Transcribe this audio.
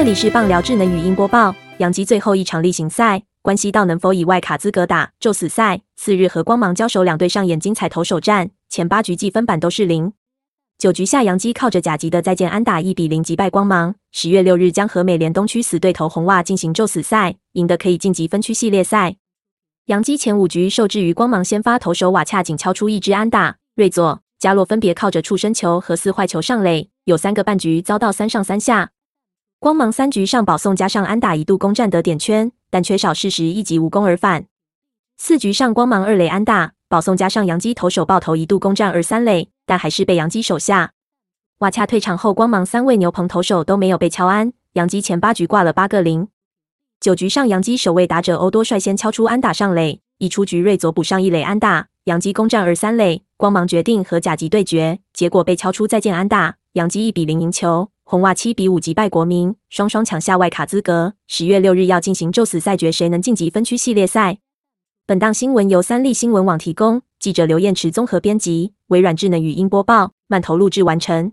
这里是棒聊智能语音播报。杨基最后一场例行赛，关系到能否以外卡资格打宙死赛。次日和光芒交手，两队上演精彩投手战，前八局计分板都是零。九局下，杨基靠着甲级的再见安打，一比零击败光芒。十月六日将和美联东区死对头红袜进行宙死赛，赢得可以晋级分区系列赛。杨基前五局受制于光芒先发投手瓦恰仅敲出一支安打，瑞佐、加洛分别靠着触身球和四坏球上垒，有三个半局遭到三上三下。光芒三局上保送加上安打一度攻占得点圈，但缺少适时一击无功而返。四局上光芒二垒安打，保送加上杨基投手爆头一度攻占二三垒，但还是被杨基守下。瓦恰退场后，光芒三位牛棚投手都没有被敲安，杨基前八局挂了八个零。九局上杨基守卫打者欧多率先敲出安打上垒，一出局瑞佐补上一垒安打，杨基攻占二三垒。光芒决定和甲级对决，结果被敲出再见安打，杨基一比零赢球。红袜七比五击败国民，双双抢下外卡资格。十月六日要进行宙死赛决，谁能晋级分区系列赛？本档新闻由三立新闻网提供，记者刘彦池综合编辑，微软智能语音播报，慢投录制完成。